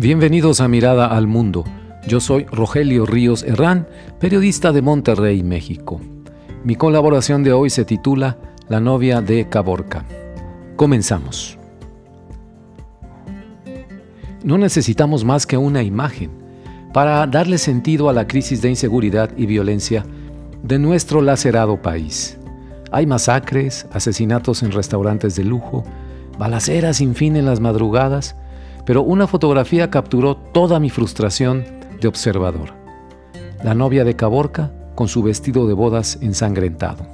Bienvenidos a Mirada al Mundo. Yo soy Rogelio Ríos Herrán, periodista de Monterrey, México. Mi colaboración de hoy se titula La novia de Caborca. Comenzamos. No necesitamos más que una imagen para darle sentido a la crisis de inseguridad y violencia de nuestro lacerado país. Hay masacres, asesinatos en restaurantes de lujo, balaceras sin fin en las madrugadas, pero una fotografía capturó toda mi frustración de observador. La novia de Caborca con su vestido de bodas ensangrentado.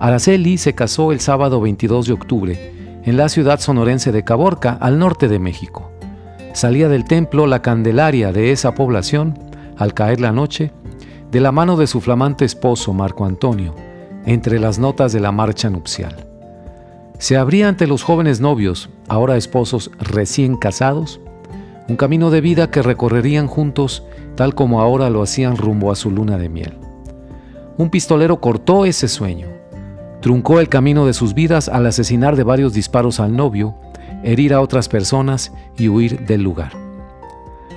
Araceli se casó el sábado 22 de octubre en la ciudad sonorense de Caborca, al norte de México. Salía del templo la Candelaria de esa población, al caer la noche, de la mano de su flamante esposo Marco Antonio, entre las notas de la marcha nupcial se abría ante los jóvenes novios, ahora esposos recién casados, un camino de vida que recorrerían juntos tal como ahora lo hacían rumbo a su luna de miel. Un pistolero cortó ese sueño, truncó el camino de sus vidas al asesinar de varios disparos al novio, herir a otras personas y huir del lugar.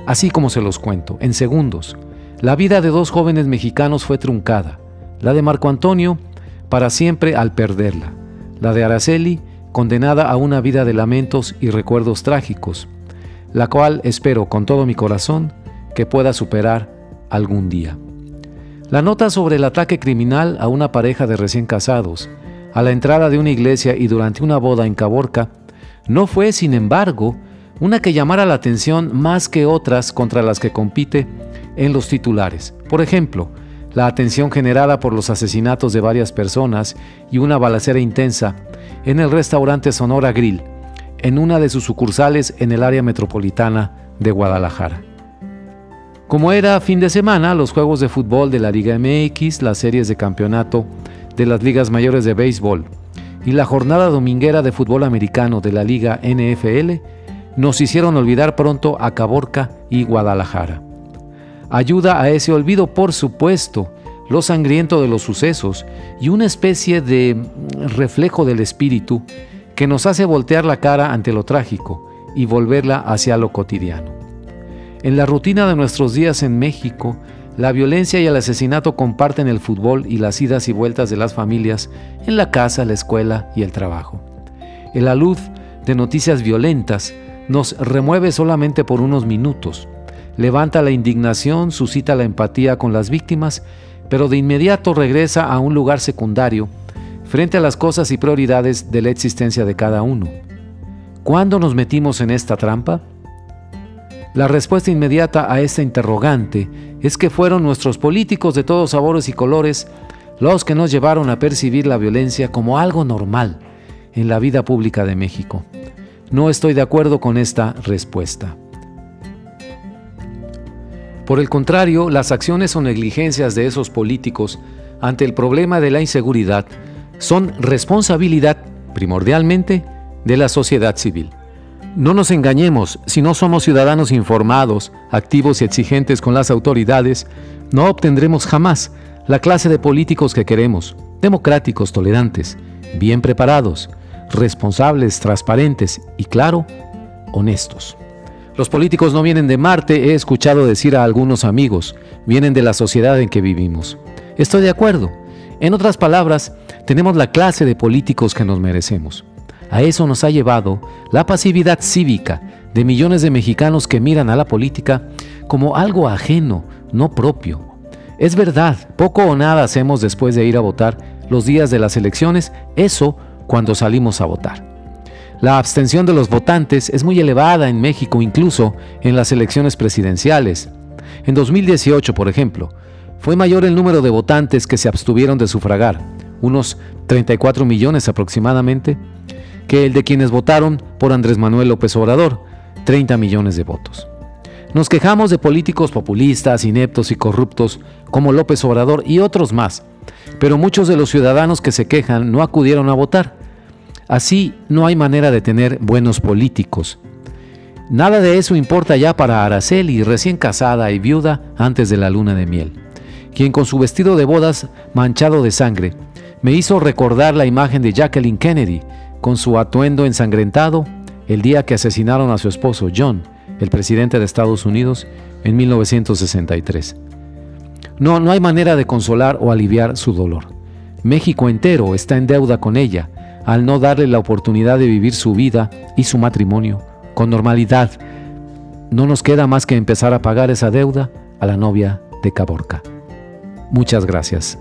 Así como se los cuento, en segundos, la vida de dos jóvenes mexicanos fue truncada, la de Marco Antonio para siempre al perderla, la de Araceli, condenada a una vida de lamentos y recuerdos trágicos, la cual espero con todo mi corazón que pueda superar algún día. La nota sobre el ataque criminal a una pareja de recién casados, a la entrada de una iglesia y durante una boda en Caborca, no fue, sin embargo, una que llamara la atención más que otras contra las que compite en los titulares. Por ejemplo, la atención generada por los asesinatos de varias personas y una balacera intensa en el restaurante Sonora Grill, en una de sus sucursales en el área metropolitana de Guadalajara. Como era fin de semana, los juegos de fútbol de la Liga MX, las series de campeonato de las ligas mayores de béisbol y la jornada dominguera de fútbol americano de la Liga NFL nos hicieron olvidar pronto a Caborca y Guadalajara. Ayuda a ese olvido, por supuesto, lo sangriento de los sucesos y una especie de reflejo del espíritu que nos hace voltear la cara ante lo trágico y volverla hacia lo cotidiano. En la rutina de nuestros días en México, la violencia y el asesinato comparten el fútbol y las idas y vueltas de las familias en la casa, la escuela y el trabajo. El alud de noticias violentas nos remueve solamente por unos minutos, levanta la indignación, suscita la empatía con las víctimas, pero de inmediato regresa a un lugar secundario frente a las cosas y prioridades de la existencia de cada uno. ¿Cuándo nos metimos en esta trampa? La respuesta inmediata a esta interrogante es que fueron nuestros políticos de todos sabores y colores los que nos llevaron a percibir la violencia como algo normal en la vida pública de México. No estoy de acuerdo con esta respuesta. Por el contrario, las acciones o negligencias de esos políticos ante el problema de la inseguridad son responsabilidad, primordialmente, de la sociedad civil. No nos engañemos, si no somos ciudadanos informados, activos y exigentes con las autoridades, no obtendremos jamás la clase de políticos que queremos, democráticos, tolerantes, bien preparados, responsables, transparentes y, claro, honestos. Los políticos no vienen de Marte, he escuchado decir a algunos amigos, vienen de la sociedad en que vivimos. Estoy de acuerdo. En otras palabras, tenemos la clase de políticos que nos merecemos. A eso nos ha llevado la pasividad cívica de millones de mexicanos que miran a la política como algo ajeno, no propio. Es verdad, poco o nada hacemos después de ir a votar los días de las elecciones, eso cuando salimos a votar. La abstención de los votantes es muy elevada en México, incluso en las elecciones presidenciales. En 2018, por ejemplo, fue mayor el número de votantes que se abstuvieron de sufragar, unos 34 millones aproximadamente, que el de quienes votaron por Andrés Manuel López Obrador, 30 millones de votos. Nos quejamos de políticos populistas, ineptos y corruptos como López Obrador y otros más, pero muchos de los ciudadanos que se quejan no acudieron a votar Así no hay manera de tener buenos políticos. Nada de eso importa ya para Araceli, recién casada y viuda antes de la luna de miel, quien con su vestido de bodas manchado de sangre me hizo recordar la imagen de Jacqueline Kennedy con su atuendo ensangrentado el día que asesinaron a su esposo John el presidente de Estados Unidos, en 1963. No, no hay manera de consolar o aliviar su dolor. México entero está en deuda con ella al no darle la oportunidad de vivir su vida y su matrimonio con normalidad. No nos queda más que empezar a pagar esa deuda a la novia de Caborca. Muchas gracias.